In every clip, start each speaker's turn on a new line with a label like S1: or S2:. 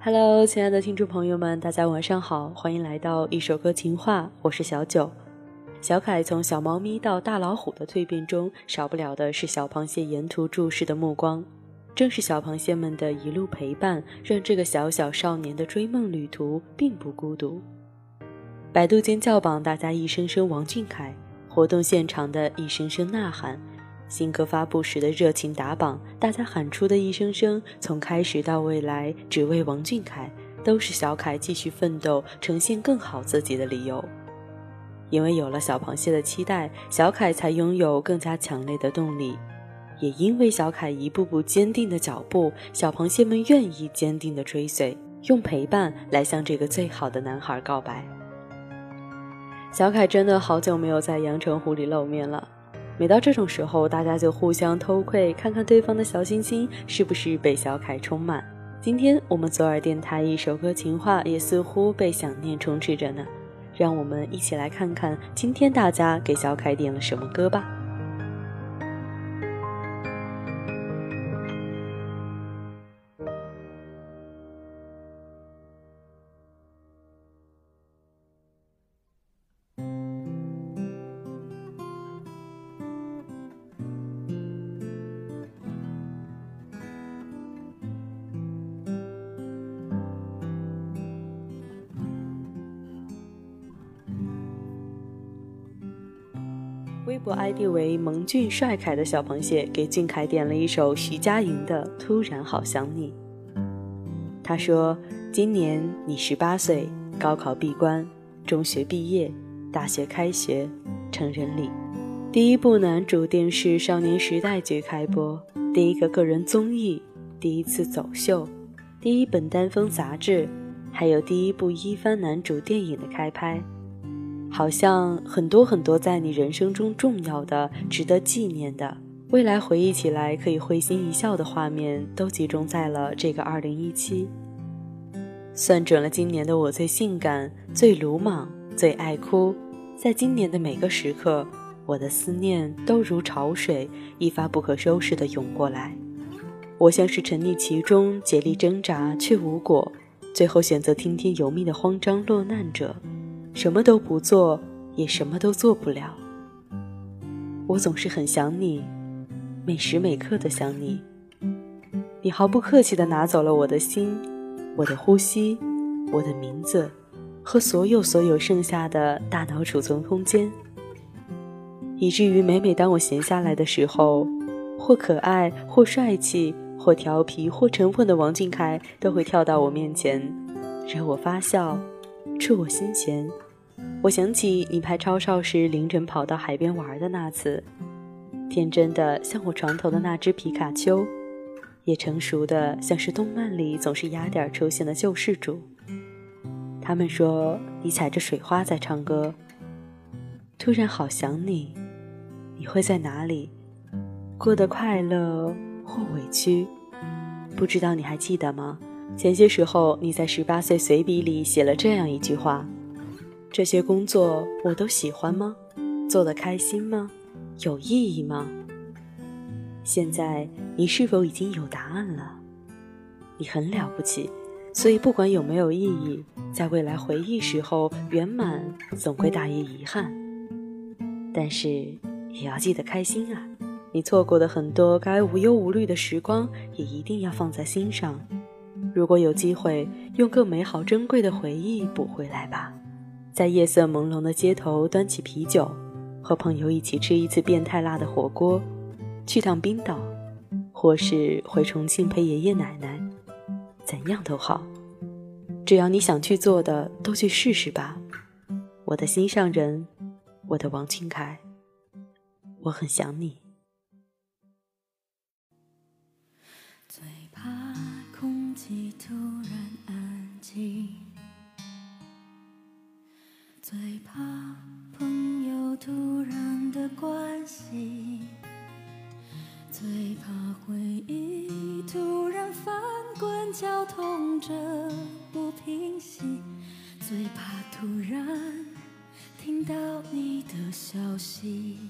S1: Hello，亲爱的听众朋友们，大家晚上好，欢迎来到一首歌情话，我是小九。小凯从小猫咪到大老虎的蜕变中，少不了的是小螃蟹沿途注视的目光。正是小螃蟹们的一路陪伴，让这个小小少年的追梦旅途并不孤独。百度尖叫榜，大家一声声王俊凯；活动现场的一声声呐喊。新歌发布时的热情打榜，大家喊出的一声声“从开始到未来，只为王俊凯”，都是小凯继续奋斗、呈现更好自己的理由。因为有了小螃蟹的期待，小凯才拥有更加强烈的动力；也因为小凯一步步坚定的脚步，小螃蟹们愿意坚定的追随，用陪伴来向这个最好的男孩告白。小凯真的好久没有在阳澄湖里露面了。每到这种时候，大家就互相偷窥，看看对方的小心心是不是被小凯充满。今天我们左耳电台一首歌情话也似乎被想念充斥着呢，让我们一起来看看今天大家给小凯点了什么歌吧。微博 ID 为萌俊帅凯的小螃蟹给俊凯点了一首徐佳莹的《突然好想你》。他说：“今年你十八岁，高考闭关，中学毕业，大学开学，成人礼，第一部男主电视《少年时代剧》开播，第一个个人综艺，第一次走秀，第一本单封杂志，还有第一部一番男主电影的开拍。”好像很多很多在你人生中重要的、值得纪念的、未来回忆起来可以会心一笑的画面，都集中在了这个二零一七。算准了今年的我最性感、最鲁莽、最爱哭，在今年的每个时刻，我的思念都如潮水，一发不可收拾地涌过来。我像是沉溺其中，竭力挣扎却无果，最后选择听天由命的慌张落难者。什么都不做，也什么都做不了。我总是很想你，每时每刻的想你。你毫不客气地拿走了我的心，我的呼吸，我的名字，和所有所有剩下的大脑储存空间。以至于每每当我闲下来的时候，或可爱，或帅气，或调皮，或沉稳的王俊凯都会跳到我面前，惹我发笑，触我心弦。我想起你拍超少时凌晨跑到海边玩的那次，天真的像我床头的那只皮卡丘，也成熟的像是动漫里总是压点出现的救世主。他们说你踩着水花在唱歌，突然好想你，你会在哪里？过得快乐或委屈？不知道你还记得吗？前些时候你在十八岁随笔里写了这样一句话这些工作我都喜欢吗？做得开心吗？有意义吗？现在你是否已经有答案了？你很了不起所以不管有没有意义在未来回忆时候圆满总归大于遗憾。但是也要记得开心啊你错过的很多该无忧无虑的时光也一定要放在心上如果有机会用更美好珍贵的回忆补回来吧。在夜色朦胧的街头端起啤酒和朋友一起吃一次变态辣的火锅去趟冰岛或是回重庆陪爷爷奶奶怎样都好。只要你想去做的都去试试吧。我的心上人我的王俊凯我很想你。
S2: 气突然安静最怕朋友突然的关心最怕回忆突然翻滚绞痛着不平息最怕突然听到你的消息。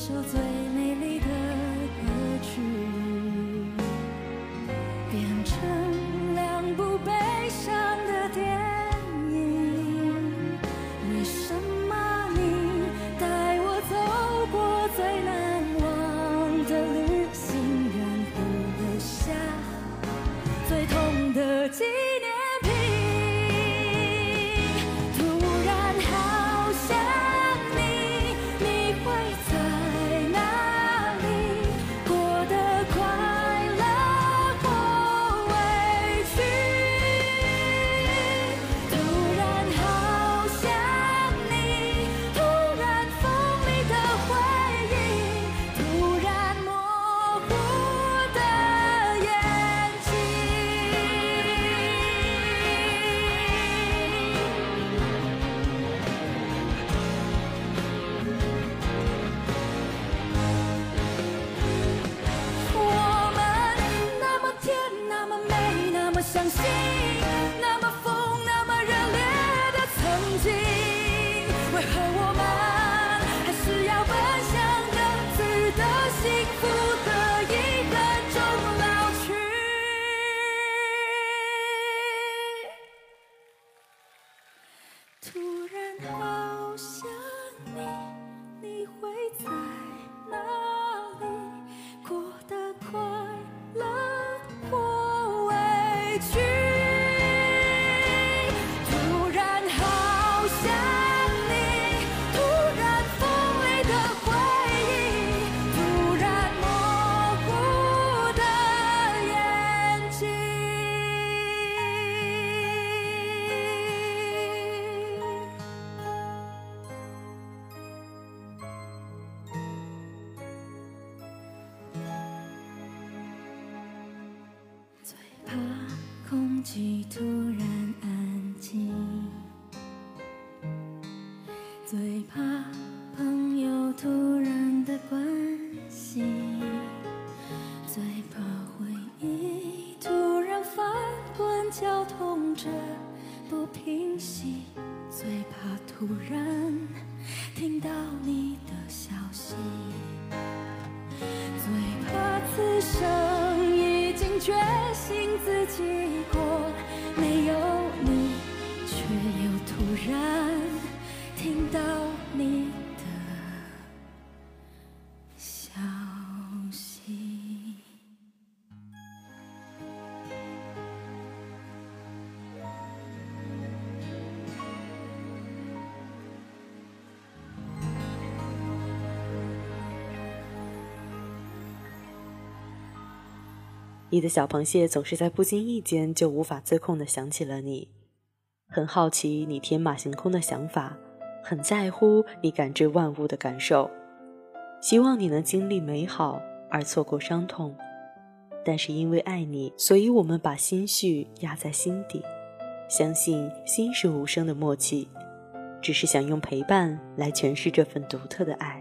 S2: 受罪。气突然
S1: 你的小螃蟹总是在不经意间就无法自控地想起了你，很好奇你天马行空的想法，很在乎你感知万物的感受，希望你能经历美好而错过伤痛。但是因为爱你，所以我们把心绪压在心底，相信心是无声的默契，只是想用陪伴来诠释这份独特的爱。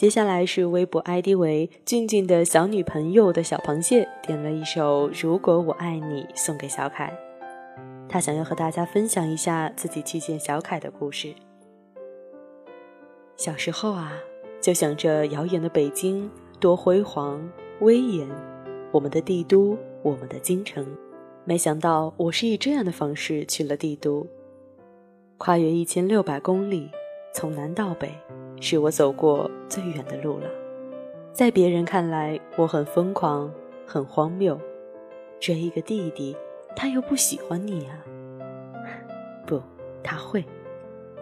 S1: 接下来是微博 ID 为“俊俊的小女朋友”的小螃蟹点了一首《如果我爱你》送给小凯，他想要和大家分享一下自己去见小凯的故事。小时候啊，就想着遥远的北京多辉煌威严，我们的帝都，我们的京城。没想到我是以这样的方式去了帝都，跨越一千六百公里，从南到北。是我走过最远的路了，在别人看来，我很疯狂，很荒谬。追一个弟弟，他又不喜欢你啊？不，他会。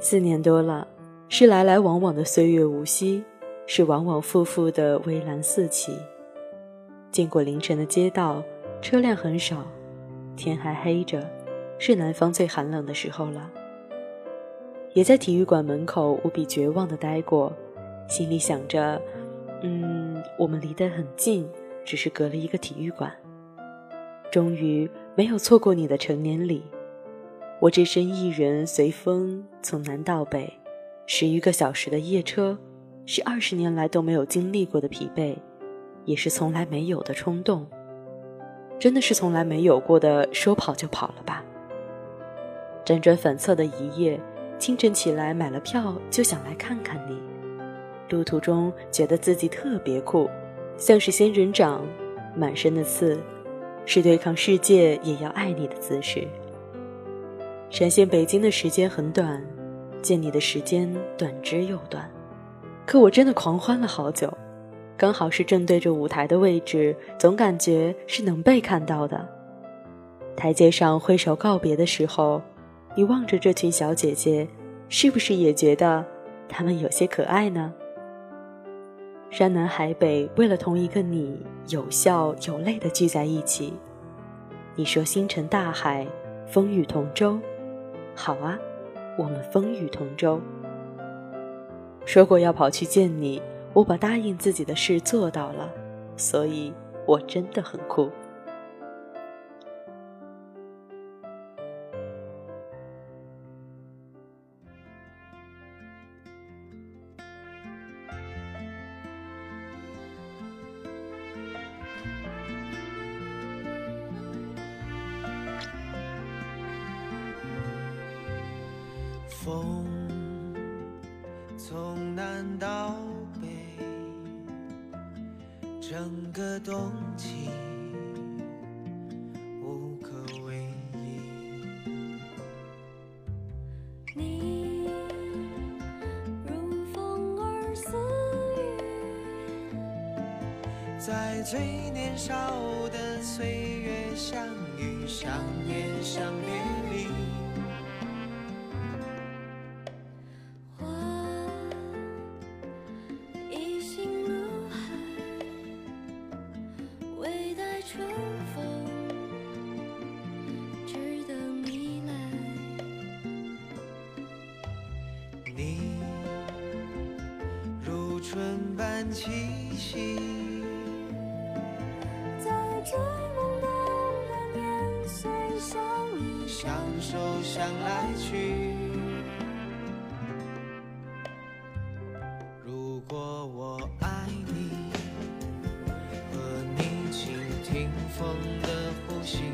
S1: 四年多了，是来来往往的岁月无息，是往往复复的微澜四起。经过凌晨的街道，车辆很少，天还黑着，是南方最寒冷的时候了。也在体育馆门口无比绝望的待过，心里想着，嗯，我们离得很近，只是隔了一个体育馆。终于没有错过你的成年礼，我只身一人随风从南到北，十余个小时的夜车，是二十年来都没有经历过的疲惫，也是从来没有的冲动，真的是从来没有过的说跑就跑了吧。辗转反侧的一夜。清晨起来买了票，就想来看看你。路途中觉得自己特别酷，像是仙人掌，满身的刺，是对抗世界也要爱你的姿势。闪现北京的时间很短，见你的时间短之又短，可我真的狂欢了好久。刚好是正对着舞台的位置，总感觉是能被看到的。台阶上挥手告别的时候。你望着这群小姐姐，是不是也觉得她们有些可爱呢？山南海北，为了同一个你，有笑有泪的聚在一起。你说星辰大海，风雨同舟。好啊，我们风雨同舟。说过要跑去见你，我把答应自己的事做到了，所以我真的很酷。
S3: 在最年少的岁月相遇，相恋，相别离。果我爱你，和你倾听风的呼吸。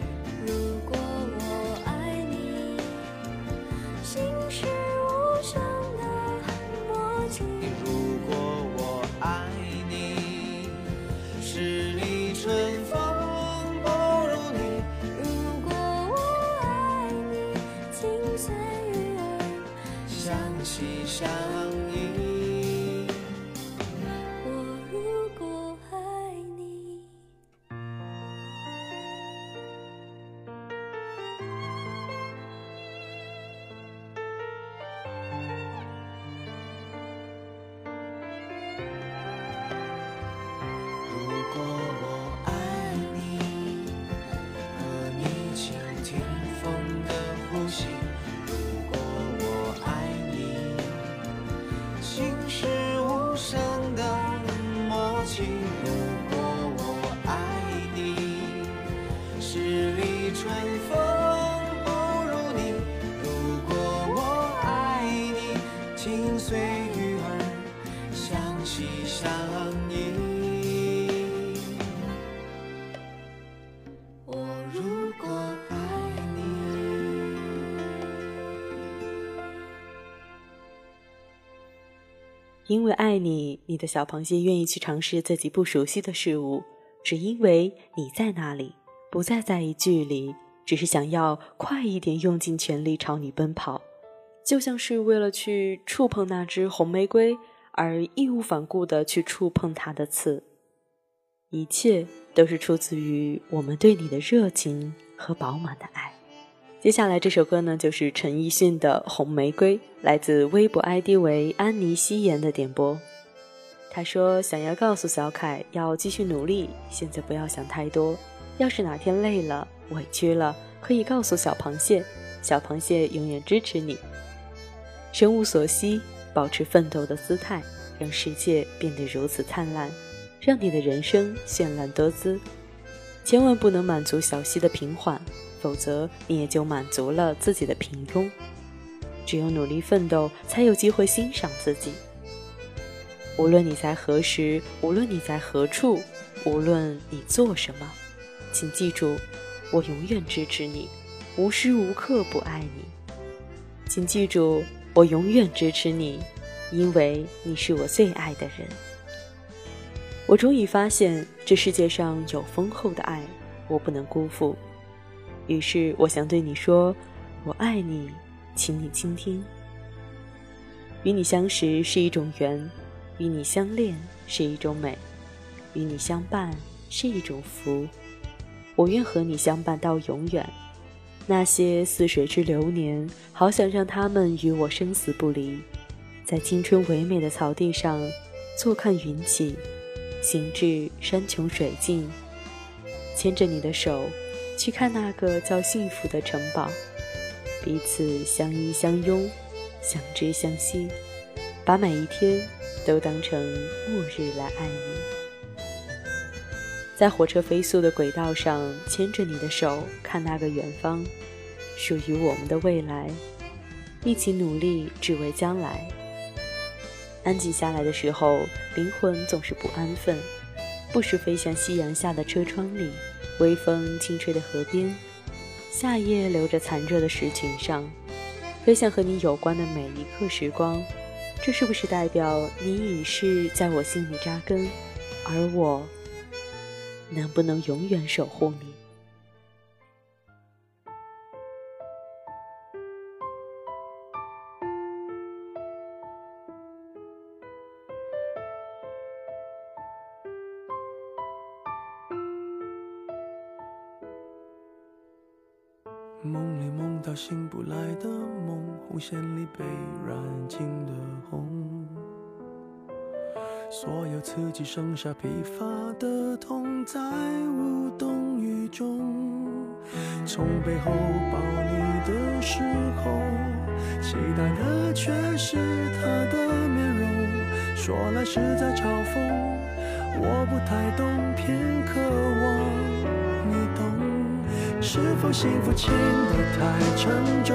S1: 因为爱你，你的小螃蟹愿意去尝试自己不熟悉的事物，只因为你在那里，不再在意距离，只是想要快一点，用尽全力朝你奔跑，就像是为了去触碰那只红玫瑰而义无反顾地去触碰它的刺。一切都是出自于我们对你的热情和饱满的爱。接下来这首歌呢，就是陈奕迅的《红玫瑰》，来自微博 ID 为安妮夕颜的点播。他说想要告诉小凯要继续努力，现在不要想太多。要是哪天累了、委屈了，可以告诉小螃蟹，小螃蟹永远支持你。生无所惜，保持奋斗的姿态，让世界变得如此灿烂，让你的人生绚烂多姿。千万不能满足小溪的平缓。否则，你也就满足了自己的平庸。只有努力奋斗，才有机会欣赏自己。无论你在何时，无论你在何处，无论你做什么，请记住，我永远支持你，无时无刻不爱你。请记住，我永远支持你，因为你是我最爱的人。我终于发现，这世界上有丰厚的爱，我不能辜负。于是，我想对你说：“我爱你，请你倾听。”与你相识是一种缘，与你相恋是一种美，与你相伴是一种福。我愿和你相伴到永远。那些似水之流年，好想让他们与我生死不离。在青春唯美的草地上，坐看云起，行至山穷水尽，牵着你的手。去看那个叫幸福的城堡，彼此相依相拥，相知相惜，把每一天都当成末日来爱你。在火车飞速的轨道上，牵着你的手，看那个远方，属于我们的未来，一起努力，只为将来。安静下来的时候，灵魂总是不安分，不时飞向夕阳下的车窗里。微风轻吹的河边，夏夜留着残热的石裙上，飞向和你有关的每一刻时光。这是不是代表你已是在我心里扎根，而我能不能永远守护你？
S4: 线里被染尽的红，所有刺激剩下疲乏的痛，在无动于衷。从背后抱你的时候，期待的却是他的面容，说来是在嘲讽，我不太懂，偏渴望你懂。是否幸福轻得太沉重？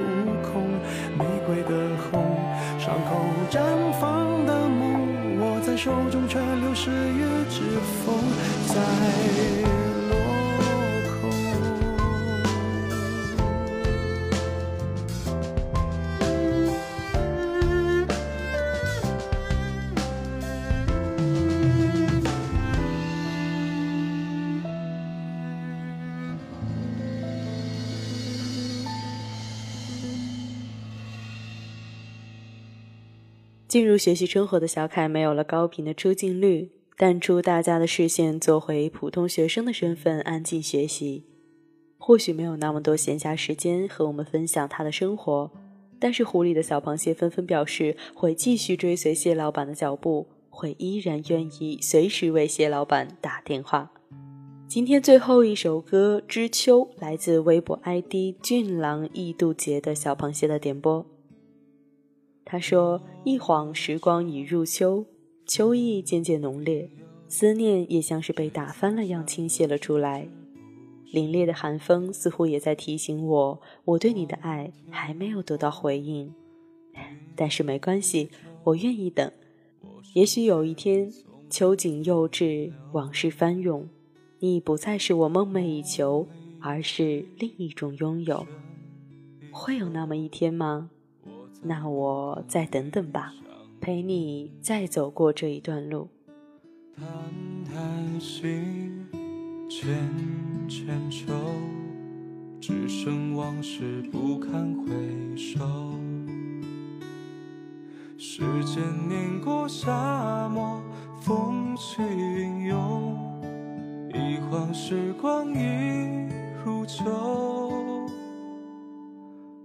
S4: 手中却流失于指缝，在
S1: 进入学习生活的小凯没有了高频的出镜率，淡出大家的视线，做回普通学生的身份，安静学习。或许没有那么多闲暇时间和我们分享他的生活，但是湖里的小螃蟹纷纷表示会继续追随蟹老板的脚步，会依然愿意随时为蟹老板打电话。今天最后一首歌《知秋》来自微博 ID 俊郎易渡劫的小螃蟹的点播。他说：“一晃时光已入秋，秋意渐渐浓烈，思念也像是被打翻了样倾泻了出来。凛冽的寒风似乎也在提醒我，我对你的爱还没有得到回应。但是没关系，我愿意等。也许有一天，秋景又至，往事翻涌，你已不再是我梦寐以求，而是另一种拥有。会有那么一天吗？”那我再等等吧，陪你再走过这一段路。
S5: 淡淡心，浅浅愁，只剩往事不堪回首。时间碾过沙漠，风起云涌，一晃时光已如旧。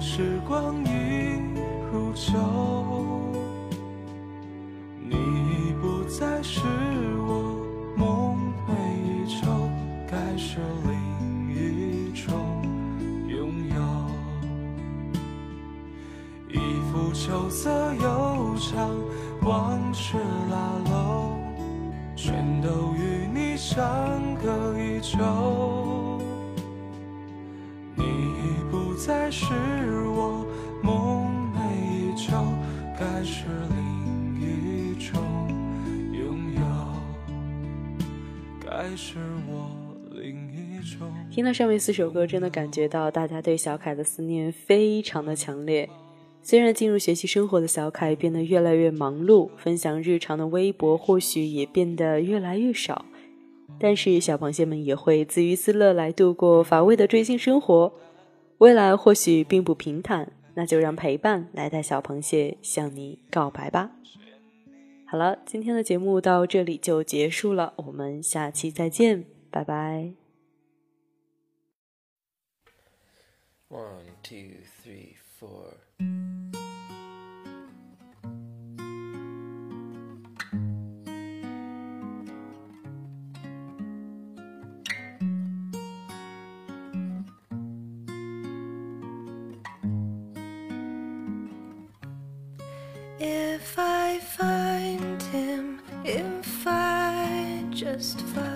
S5: 时光
S1: 了上面四首歌，真的感觉到大家对小凯的思念非常的强烈。虽然进入学习生活的小凯变得越来越忙碌，分享日常的微博或许也变得越来越少，但是小螃蟹们也会自娱自乐来度过乏味的追星生活。未来或许并不平坦，那就让陪伴来带小螃蟹向你告白吧。好了，今天的节目到这里就结束了，我们下期再见，拜拜。
S6: One, two, three, four.
S7: If I find him, if I just follow,